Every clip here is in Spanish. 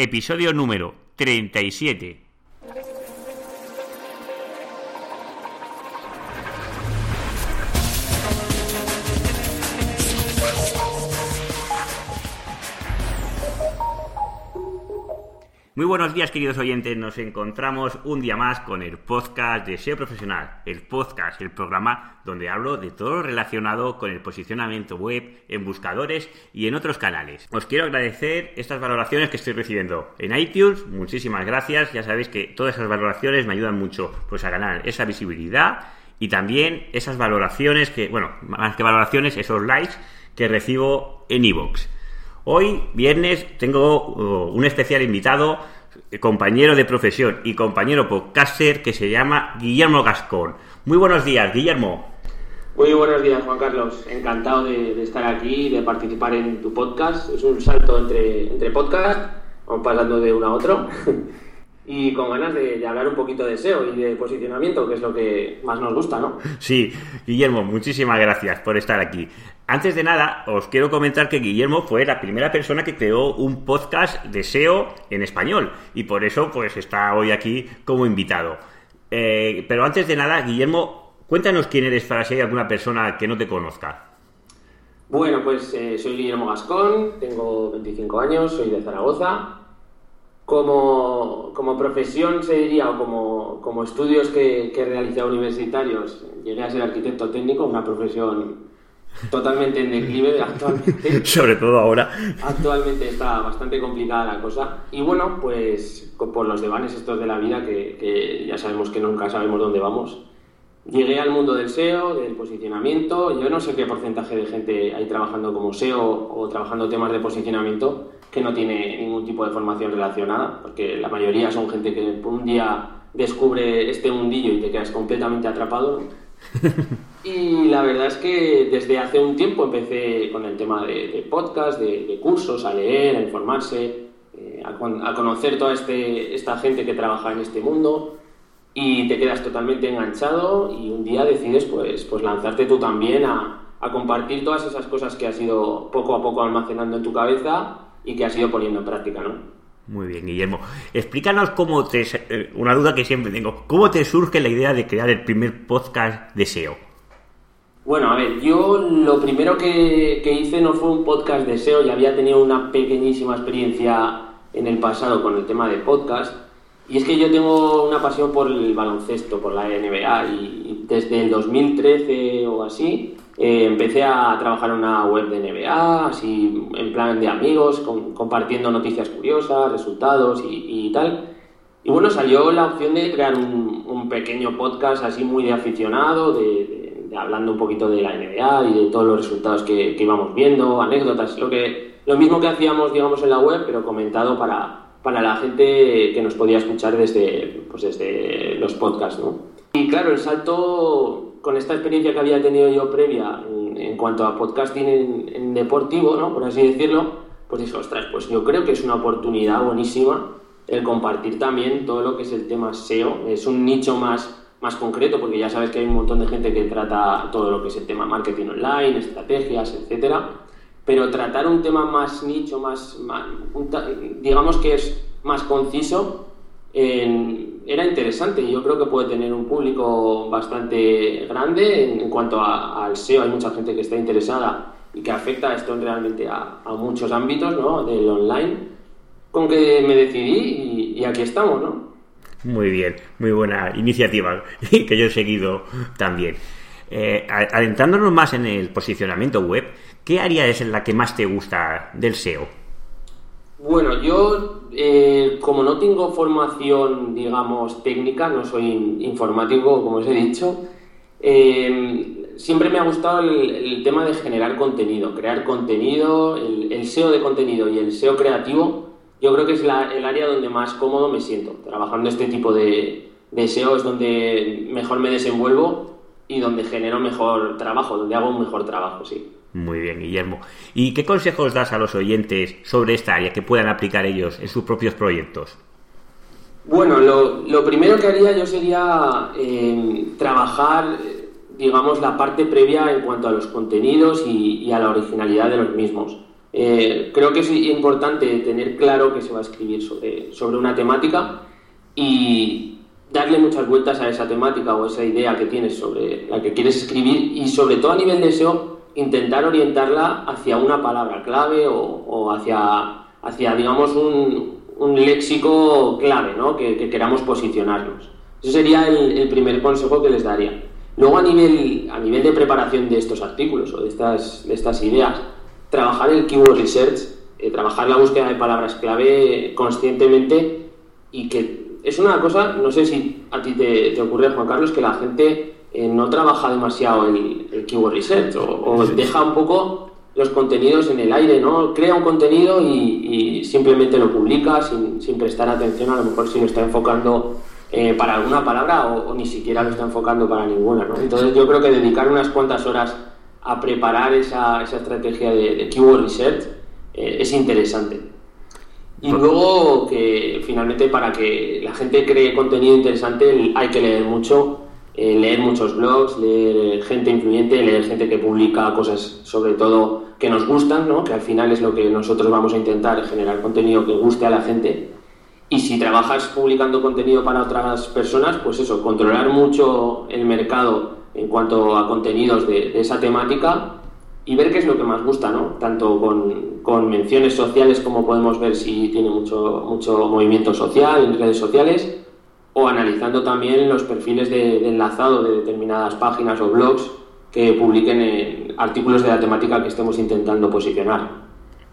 episodio número 37. Muy buenos días, queridos oyentes. Nos encontramos un día más con el podcast de SEO Profesional, el podcast, el programa donde hablo de todo lo relacionado con el posicionamiento web en buscadores y en otros canales. Os quiero agradecer estas valoraciones que estoy recibiendo en iTunes. Muchísimas gracias. Ya sabéis que todas esas valoraciones me ayudan mucho pues, a ganar esa visibilidad y también esas valoraciones que, bueno, más que valoraciones, esos likes que recibo en iVoox. Hoy, viernes, tengo uh, un especial invitado, compañero de profesión y compañero podcaster que se llama Guillermo Gascón. Muy buenos días, Guillermo. Muy buenos días, Juan Carlos. Encantado de, estar aquí y de participar en tu podcast. Es un salto entre, entre podcast, vamos pasando de uno a otro. y con ganas de, de, hablar un poquito de SEO y de posicionamiento, que es lo que más nos gusta, ¿no? Sí, Guillermo, muchísimas gracias por estar aquí. Antes de nada, os quiero comentar que Guillermo fue la primera persona que creó un podcast de SEO en español y por eso pues está hoy aquí como invitado. Eh, pero antes de nada, Guillermo, cuéntanos quién eres para si hay alguna persona que no te conozca. Bueno, pues eh, soy Guillermo Gascón, tengo 25 años, soy de Zaragoza. Como, como profesión se diría, o como, como estudios que, que he realizado universitarios, llegué a ser arquitecto técnico, una profesión totalmente en declive actualmente. Sobre todo ahora. Actualmente está bastante complicada la cosa. Y bueno, pues por los devanes estos de la vida, que, ya sabemos que nunca sabemos dónde vamos, llegué al mundo del SEO, del posicionamiento. Yo no sé qué porcentaje de gente hay trabajando como SEO o trabajando temas de posicionamiento que no tiene ningún tipo de formación relacionada, porque la mayoría son gente que un día descubre este mundillo y te quedas completamente atrapado. Y la verdad es que desde hace un tiempo empecé con el tema de, podcast, de, cursos, a leer, a informarse, eh, a, conocer toda este, esta gente que trabaja en este mundo y te quedas totalmente enganchado y un día decides pues, pues lanzarte tú también a, a compartir todas esas cosas que has ido poco a poco almacenando en tu cabeza y que has ido poniendo en práctica, ¿no? Muy bien, Guillermo. Explícanos cómo te... Eh, una duda que siempre tengo. ¿Cómo te surge la idea de crear el primer podcast de SEO? Bueno, a ver, yo lo primero que, hice no fue un podcast de SEO, ya había tenido una pequeñísima experiencia en el pasado con el tema de podcast. Y es que yo tengo una pasión por el baloncesto, por la NBA, y desde el 2013 o así eh, empecé a trabajar en una web de NBA, así en plan de amigos, compartiendo noticias curiosas, resultados y, tal. Y bueno, salió la opción de crear un, pequeño podcast así muy de aficionado, de, hablando un poquito de la NBA y de todos los resultados que, íbamos viendo, anécdotas, lo, que, lo mismo que hacíamos, digamos, en la web, pero comentado para, para la gente que nos podía escuchar desde, pues desde los podcasts, ¿no? Y claro, el salto con esta experiencia que había tenido yo previa en, cuanto a podcasting en, deportivo, ¿no? por así decirlo, pues dije, ostras, pues yo creo que es una oportunidad buenísima el compartir también todo lo que es el tema SEO. Es un nicho más, más concreto, porque ya sabes que hay un montón de gente que trata todo lo que es el tema marketing online, estrategias, etcétera. Pero tratar un tema más nicho, más, digamos que es más conciso, era interesante y yo creo que puede tener un público bastante grande en, cuanto al SEO. Hay mucha gente que está interesada y que afecta esto realmente a, muchos ámbitos ¿no? del online. Con que me decidí y, aquí estamos, ¿no? Muy bien, muy buena iniciativa que yo he seguido también. Eh, adentrándonos más en el posicionamiento web, ¿qué área es la que más te gusta del SEO? Bueno, yo eh, como no tengo formación, digamos, técnica, no soy informático, como os he dicho, eh, siempre me ha gustado el, tema de generar contenido, crear contenido, el, SEO de contenido y el SEO creativo, yo creo que es el área donde más cómodo me siento. Trabajando este tipo de, de SEO es donde mejor me desenvuelvo y donde genero mejor trabajo, donde hago un mejor trabajo, sí. Muy bien, Guillermo. ¿Y qué consejos das a los oyentes sobre esta área que puedan aplicar ellos en sus propios proyectos? Bueno, lo, primero que haría yo sería eh, trabajar, digamos, la parte previa en cuanto a los contenidos y, a la originalidad de los mismos. Eh, creo que es importante tener claro que se va a escribir sobre, sobre una temática y darle muchas vueltas a esa temática o esa idea que tienes sobre la que quieres escribir y sobre todo a nivel de SEO intentar orientarla hacia una palabra clave o, hacia, hacia, digamos, un, un léxico clave ¿no? que, queramos posicionarnos. Ese sería el, primer consejo que les daría. Luego a nivel, a nivel de preparación de estos artículos o de estas, de estas ideas, trabajar el keyword research, eh, trabajar la búsqueda de palabras clave conscientemente y que es una cosa, no sé si a ti te, ocurre, Juan Carlos, que la gente eh, no trabaja demasiado el, el keyword research o, deja un poco los contenidos en el aire, ¿no? Crea un contenido y, simplemente lo publica sin, sin, prestar atención, a lo mejor si lo está enfocando eh, para alguna palabra o, ni siquiera lo está enfocando para ninguna, ¿no? Entonces yo creo que dedicar unas cuantas horas a preparar esa, esa estrategia de, keyword research eh, es interesante. Y luego que finalmente para que la gente cree contenido interesante hay que leer mucho, eh, leer muchos blogs, leer gente influyente, leer gente que publica cosas sobre todo que nos gustan, ¿no? que al final es lo que nosotros vamos a intentar, generar contenido que guste a la gente. Y si trabajas publicando contenido para otras personas, pues eso, controlar mucho el mercado en cuanto a contenidos de, esa temática y ver qué es lo que más gusta, ¿no? Tanto con, menciones sociales como podemos ver si tiene mucho, mucho movimiento social en redes sociales o analizando también los perfiles de, enlazado de determinadas páginas o blogs que publiquen en artículos de la temática que estemos intentando posicionar.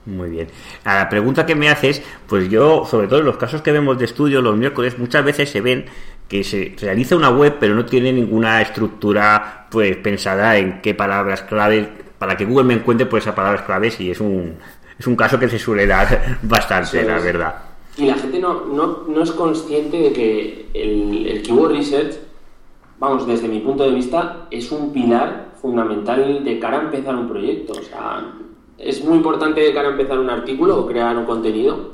Muy bien. A la pregunta que me haces, pues yo, sobre todo en los casos que vemos de estudio los miércoles, muchas veces se ven que se realiza una web pero no tiene ninguna estructura pues pensada en qué palabras clave para que Google me encuentre por esas palabras claves y es un, es un caso que se suele dar bastante, la verdad. Y la gente no, no, no es consciente de que el, el keyword research, vamos, desde mi punto de vista, es un pilar fundamental de cara a empezar un proyecto. O sea, es muy importante de cara a empezar un artículo o crear un contenido,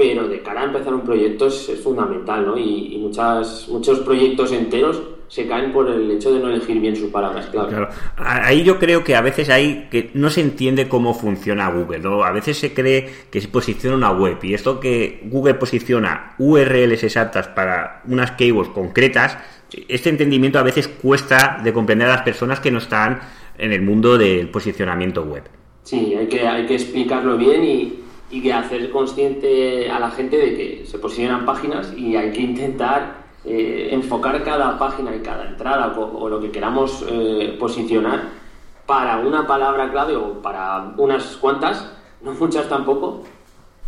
pero de cara a empezar un proyecto es, fundamental, ¿no? Y, muchas, muchos proyectos enteros se caen por el hecho de no elegir bien sus palabras claro. Ahí yo creo que a veces hay que no se entiende cómo funciona Google, ¿no? A veces se cree que se posiciona una web y esto que Google posiciona URLs exactas para unas keywords concretas, este entendimiento a veces cuesta de comprender a las personas que no están en el mundo del posicionamiento web. Sí, hay que, hay que explicarlo bien y, y que hacer consciente a la gente de que se posicionan páginas y hay que intentar eh, enfocar cada página y cada entrada o, lo que queramos eh, posicionar para una palabra clave o para unas cuantas, no muchas tampoco,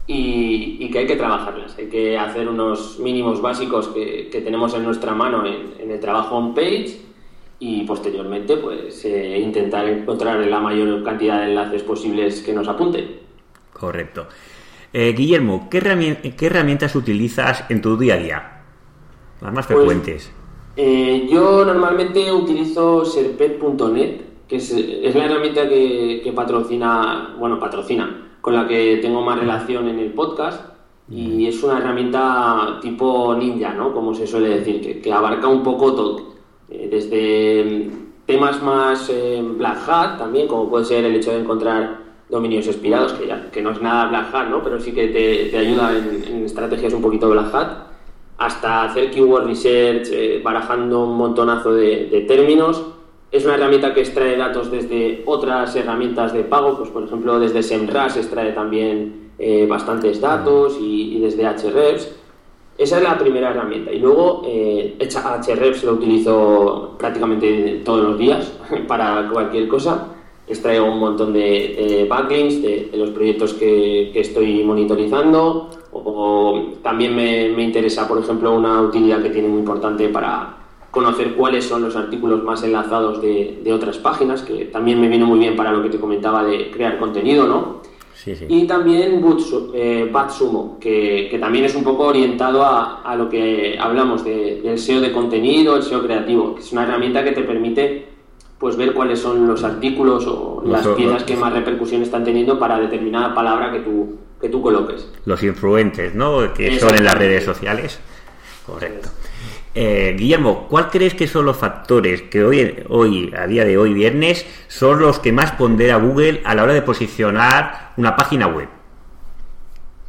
y, que hay que trabajarlas. Hay que hacer unos mínimos básicos que, tenemos en nuestra mano en, en el trabajo on page y posteriormente pues eh, intentar encontrar la mayor cantidad de enlaces posibles que nos apunten. Correcto. Eh, Guillermo, ¿qué, herramientas utilizas en tu día a día? Las más pues, frecuentes. Eh, yo normalmente utilizo serpet.net, que es, la herramienta que, patrocina, bueno, patrocina, con la que tengo más relación en el podcast. Y es una herramienta tipo ninja, ¿no? Como se suele decir, que, que abarca un poco todo eh, desde temas más eh, Black Hat también, como puede ser el hecho de encontrar dominios expirados, que, ya, que no es nada Black Hat, ¿no? pero sí que te, ayuda en, estrategias un poquito Black Hat, hasta hacer keyword research, eh, barajando un montonazo de, términos. Es una herramienta que extrae datos desde otras herramientas de pago, pues por ejemplo desde SEMrush extrae también bastantes datos y, desde Hrefs. Esa es la primera herramienta. Y luego eh, Hrefs lo utilizo prácticamente todos los días para cualquier cosa. Extraigo un montón de, backlinks de, los proyectos que, estoy monitorizando. O, también me, interesa, por ejemplo, una utilidad que tiene muy importante para conocer cuáles son los artículos más enlazados de, de otras páginas, que también me viene muy bien para lo que te comentaba de crear contenido, ¿no? Y también eh, Batsumo, que, que, también es un poco orientado a, a lo que hablamos de, del SEO de contenido, el SEO creativo, que es una herramienta que te permite pues ver cuáles son los artículos o las piezas que más repercusión están teniendo para determinada palabra que tú, que tú coloques. Los influentes, ¿no? Que son en las redes sociales. Correcto. Eh, Guillermo, ¿cuál crees que son los factores que hoy, hoy, a día de hoy, viernes, son los que más pondera Google a la hora de posicionar una página web?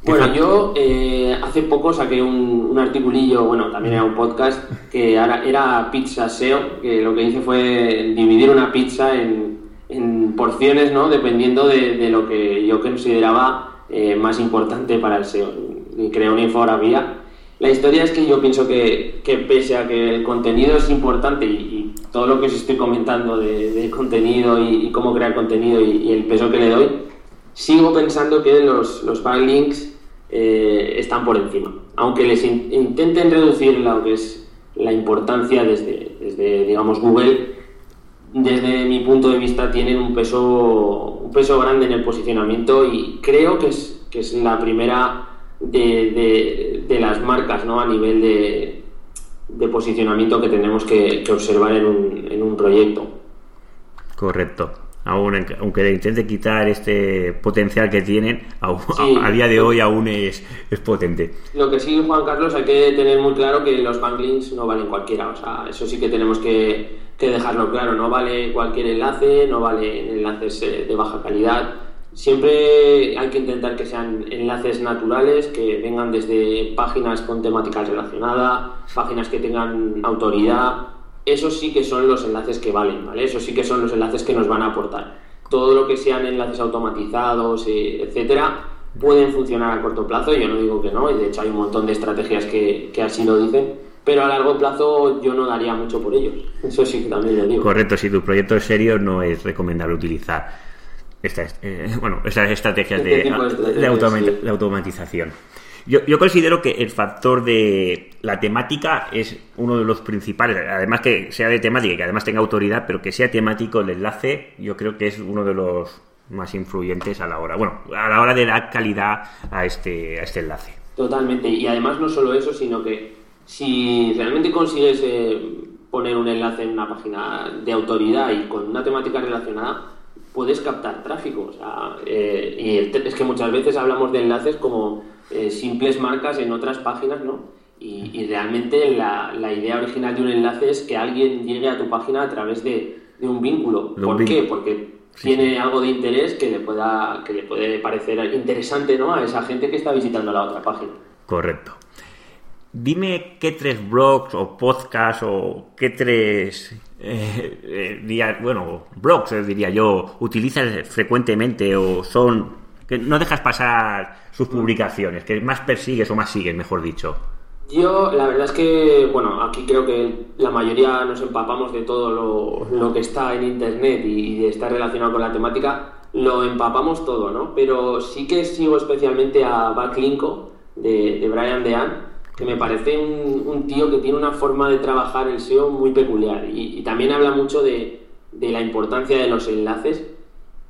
Bueno, yo eh, hace poco saqué un, un, articulillo, bueno, también era un podcast, que era, era Pizza SEO, que lo que hice fue dividir una pizza en, en porciones, ¿no? Dependiendo de, de, lo que yo consideraba eh, más importante para el SEO. Y creé una infografía. La historia es que yo pienso que, que pese a que el contenido es importante y, y todo lo que os estoy comentando de, de contenido y, y, cómo crear contenido y, el peso que le doy, sigo pensando que los, los backlinks eh, están por encima. Aunque les in intenten reducir lo que es la importancia desde, desde, digamos, Google, desde mi punto de vista tienen un peso, un peso grande en el posicionamiento y creo que es, que es la primera de, de, de las marcas ¿no? a nivel de, de posicionamiento que tenemos que, que observar en un, en un proyecto. Correcto aún aunque intente quitar este potencial que tienen, aún, sí, a, a, día de hoy aún es, es, potente. Lo que sí, Juan Carlos, hay que tener muy claro que los backlinks no valen cualquiera, o sea, eso sí que tenemos que, que dejarlo claro, no vale cualquier enlace, no vale enlaces eh, de baja calidad, siempre hay que intentar que sean enlaces naturales, que vengan desde páginas con temáticas relacionadas, páginas que tengan autoridad, esos sí que son los enlaces que valen, ¿vale? Esos sí que son los enlaces que nos van a aportar. Todo lo que sean enlaces automatizados, eh, etcétera, pueden funcionar a corto plazo, yo no digo que no, y de hecho hay un montón de estrategias que, que así lo dicen, pero a largo plazo yo no daría mucho por ellos. Eso sí que también lo digo. Correcto, si tu proyecto es serio no es recomendable utilizar estas, eh, bueno, estas estrategias este de, de, sí. de automatización. Yo, yo, considero que el factor de la temática es uno de los principales, además que sea de temática y que además tenga autoridad, pero que sea temático el enlace, yo creo que es uno de los más influyentes a la hora, bueno, a la hora de dar calidad a este, a este enlace. Totalmente, y además no solo eso, sino que si realmente consigues eh, poner un enlace en una página de autoridad y con una temática relacionada, puedes captar tráfico. O sea, eh, y es que muchas veces hablamos de enlaces como eh, simples marcas en otras páginas, ¿no? Y, y realmente la, la, idea original de un enlace es que alguien llegue a tu página a través de, de un vínculo. ¿Por qué? Porque sí, tiene algo de interés que le pueda que le puede parecer interesante, ¿no? A esa gente que está visitando la otra página. Correcto. Dime qué tres blogs o podcasts o qué tres eh, eh, bueno, blogs eh, diría yo, utilizas frecuentemente o son no dejas pasar sus publicaciones, que más persigues o más sigues, mejor dicho. Yo, la verdad es que, bueno, aquí creo que la mayoría nos empapamos de todo lo, lo que está en Internet y, estar relacionado con la temática, lo empapamos todo, ¿no? Pero sí que sigo especialmente a Backlinko de, de Brian Dean, que me parece un, un, tío que tiene una forma de trabajar el SEO muy peculiar y, y también habla mucho de, de, la importancia de los enlaces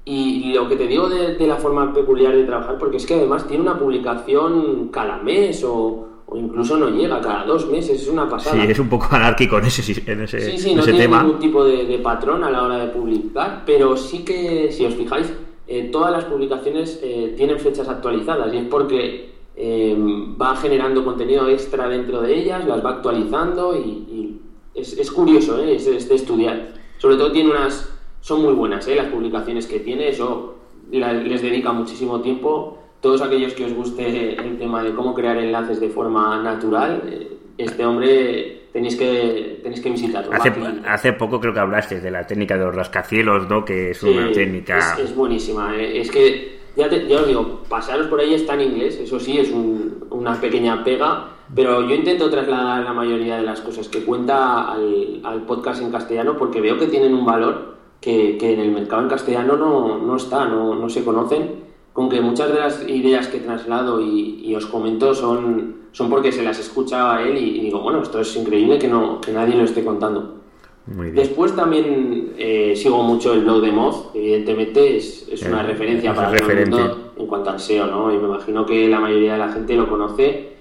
y lo que te digo de, de, la forma peculiar de trabajar, porque es que además tiene una publicación cada mes o, o incluso no llega cada dos meses, es una pasada. Sí, es un poco anárquico en ese, en ese, sí, sí, en no ese tiene tema. ningún tipo de, de, patrón a la hora de publicar, pero sí que, si os fijáis, eh, todas las publicaciones eh, tienen fechas actualizadas y es porque eh, va generando contenido extra dentro de ellas, las va actualizando y, y es, es, curioso, ¿eh? es, es de estudiar. Sobre todo tiene unas son muy buenas ¿eh? las publicaciones que tiene, eso les dedica muchísimo tiempo. Todos aquellos que os guste el tema de cómo crear enlaces de forma natural, eh, este hombre tenéis que, tenéis que visitarlo. Hace, hace, poco creo que hablaste de la técnica de los rascacielos, ¿no? que es sí, una técnica... Es, es buenísima, ¿eh? es que ya, te, ya os digo, pasaros por ahí está en inglés, eso sí, es un, una pequeña pega, pero yo intento trasladar la mayoría de las cosas que cuenta al, al podcast en castellano porque veo que tienen un valor que, que en el mercado en castellano no, no está, no, no, se conocen, con que muchas de las ideas que traslado y, y, os comento son, son porque se las escucha a él y, y, digo, bueno, esto es increíble que, no, que nadie lo esté contando. Después también eh, sigo mucho el blog de Moz, evidentemente es, es una eh, referencia es para todo el mundo en cuanto al SEO, ¿no? Y me imagino que la mayoría de la gente lo conoce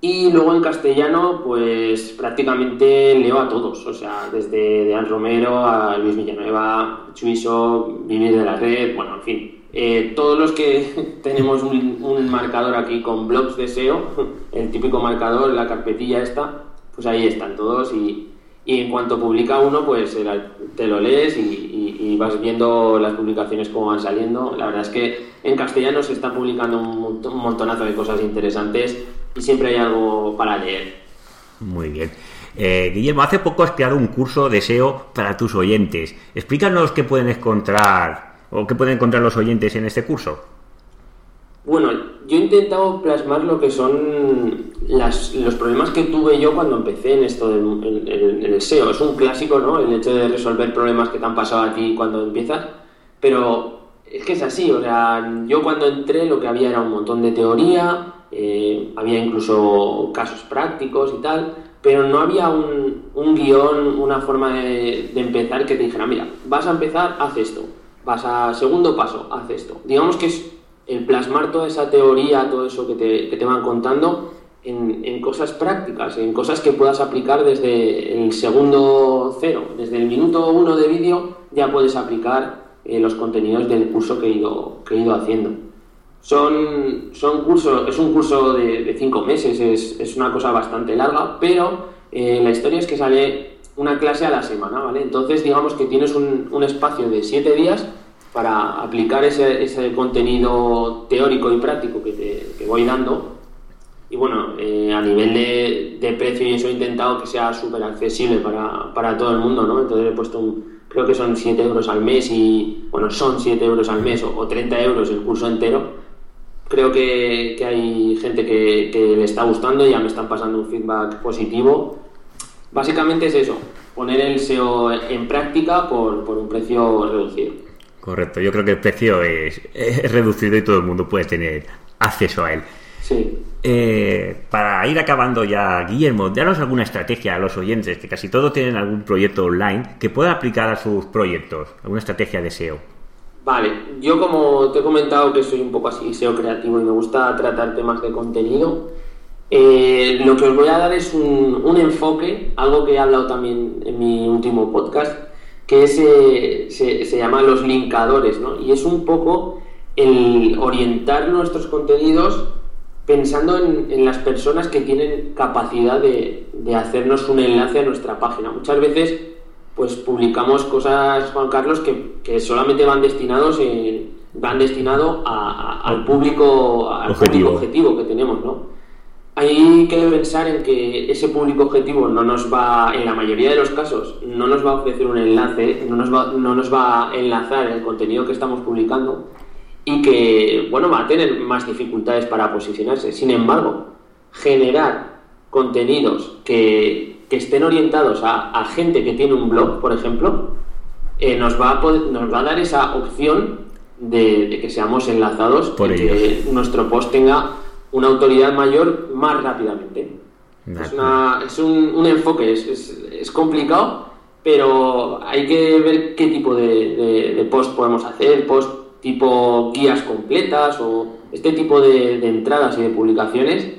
y luego en castellano, pues prácticamente leo a todos, o sea, desde Dean Romero a Luis Villanueva, Chuiso, Vivir de la Red, bueno, en fin, eh, todos los que tenemos un, un, marcador aquí con blogs de SEO, el típico marcador, la carpetilla esta, pues ahí están todos. Y, y en cuanto publica uno, pues te lo lees y, vas viendo las publicaciones como van saliendo. La verdad es que en castellano se está publicando un, montonazo de cosas interesantes y siempre hay algo para leer. Muy bien. Eh, Guillermo, hace poco has creado un curso de SEO para tus oyentes. Explícanos qué pueden encontrar o qué pueden encontrar los oyentes en este curso. Bueno, yo he intentado plasmar lo que son los problemas que tuve yo cuando empecé en esto del el SEO. Es un clásico, ¿no? El hecho de resolver problemas que te han pasado a ti cuando empiezas, pero es que es así, o sea, yo cuando entré lo que había era un montón de teoría, eh, había incluso casos prácticos y tal, pero no había un, un guion, una forma de, empezar que te dijera, mira, vas a empezar, haz esto, vas a segundo paso, haz esto. Digamos que es el plasmar toda esa teoría, todo eso que te, te van contando en, en, cosas prácticas, en cosas que puedas aplicar desde el segundo cero, desde el minuto uno de vídeo ya puedes aplicar eh, los contenidos del curso que he ido, que he ido haciendo. Son, son cursos, es un curso de, de cinco meses, es, es, una cosa bastante larga, pero eh, la historia es que sale una clase a la semana, ¿vale? Entonces digamos que tienes un, un espacio de siete días para aplicar ese, ese contenido teórico y práctico que te voy dando. Y bueno, eh, a nivel de, de, precio y eso he intentado que sea súper accesible para, para, todo el mundo, ¿no? Entonces he puesto un, creo que son 7 euros al mes y, bueno, son 7 euros al mes o, 30 euros el curso entero. Creo que, que hay gente que, le está gustando y ya me están pasando un feedback positivo. Básicamente es eso, poner el SEO en práctica por, por un precio reducido. Correcto, yo creo que el precio es, reducido y todo el mundo puede tener acceso a él. Sí. Eh, para ir acabando ya, Guillermo, danos alguna estrategia a los oyentes, que casi todos tienen algún proyecto online que puedan aplicar a sus proyectos, alguna estrategia de SEO. Vale, yo como te he comentado que soy un poco así SEO creativo y me gusta tratar temas de contenido, eh, lo que os voy a dar es un, un enfoque, algo que he hablado también en mi último podcast, que se, se, llama los linkadores, ¿no? Y es un poco el orientar nuestros contenidos pensando en, las personas que tienen capacidad de, de, hacernos un enlace a nuestra página. Muchas veces, pues publicamos cosas, Juan Carlos, que, que solamente van destinados en, van destinado a, al público, al objetivo. público objetivo que tenemos, ¿no? hay que pensar en que ese público objetivo no nos va, en la mayoría de los casos, no nos va a ofrecer un enlace, no nos va, no nos va a enlazar el contenido que estamos publicando y que, bueno, va a tener más dificultades para posicionarse. Sin embargo, generar contenidos que, que estén orientados a, a, gente que tiene un blog, por ejemplo, eh, nos, va a poder, nos va a dar esa opción de, de que seamos enlazados por y que nuestro post tenga una autoridad mayor más rápidamente. Es, una, es un, un, enfoque, es, es, es, complicado, pero hay que ver qué tipo de, de, de, post podemos hacer, post tipo guías completas o este tipo de, de entradas y de publicaciones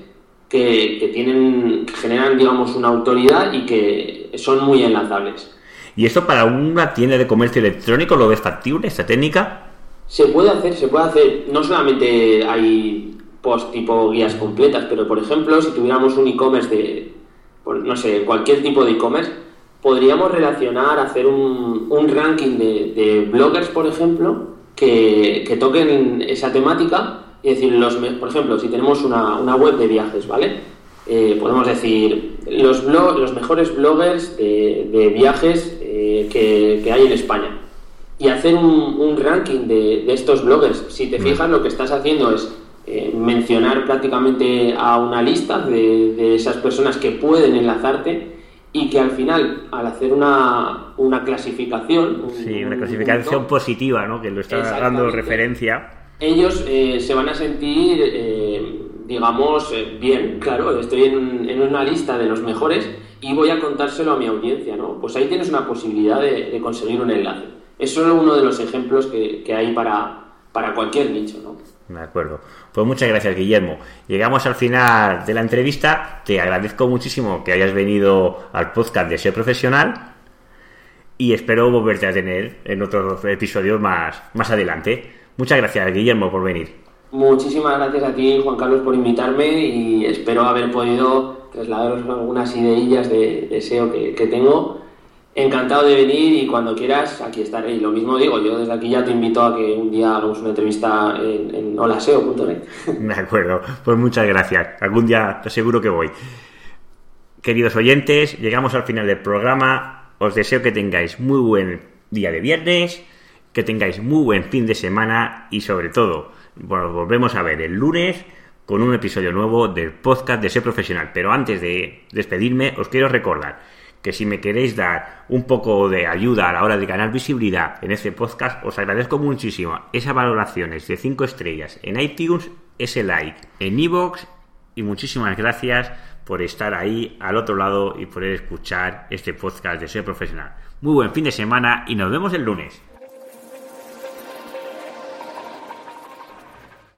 que, que, tienen, que generan, digamos, una autoridad y que son muy enlazables. ¿Y esto para una tienda de comercio electrónico lo ves factible, esta técnica? Se puede hacer, se puede hacer. No solamente hay post tipo guías completas, pero por ejemplo, si tuviéramos un e-commerce de, no sé, cualquier tipo de e-commerce, podríamos relacionar, hacer un, un ranking de, de, bloggers, por ejemplo, que, que, toquen esa temática y decir, los, por ejemplo, si tenemos una, una web de viajes, ¿vale? Eh, podemos decir los, blog, los mejores bloggers de, de viajes eh, que, que, hay en España y hacer un, un ranking de, de, estos bloggers. Si te fijas, lo que estás haciendo es eh, mencionar prácticamente a una lista de, de, esas personas que pueden enlazarte y que al final, al hacer una, una clasificación... Sí, una clasificación punto, positiva, ¿no? Que lo está dando referencia. Ellos eh, se van a sentir, eh, digamos, eh, bien, claro, estoy en, en, una lista de los mejores y voy a contárselo a mi audiencia, ¿no? Pues ahí tienes una posibilidad de, de conseguir un enlace. Es solo uno de los ejemplos que, que hay para, para cualquier nicho, ¿no? De acuerdo. Pues muchas gracias, Guillermo. Llegamos al final de la entrevista. Te agradezco muchísimo que hayas venido al podcast de Ser Profesional y espero volverte a tener en otros episodios más, más adelante. Muchas gracias, Guillermo, por venir. Muchísimas gracias a ti, Juan Carlos, por invitarme y espero haber podido trasladaros algunas ideillas de, de SEO que, que tengo encantado de venir y cuando quieras aquí estaré. Y lo mismo digo, yo desde aquí ya te invito a que un día hagamos una entrevista en, en holaseo.net. De acuerdo, pues muchas gracias. Algún día te aseguro que voy. Queridos oyentes, llegamos al final del programa. Os deseo que tengáis muy buen día de viernes, que tengáis muy buen fin de semana y sobre todo, bueno, volvemos a ver el lunes con un episodio nuevo del podcast de Ser Profesional. Pero antes de despedirme, os quiero recordar que si me queréis dar un poco de ayuda a la hora de ganar visibilidad en este podcast, os agradezco muchísimo esas valoraciones de 5 estrellas en iTunes, ese like en iVoox y muchísimas gracias por estar ahí al otro lado y poder escuchar este podcast de ser profesional. Muy buen fin de semana y nos vemos el lunes.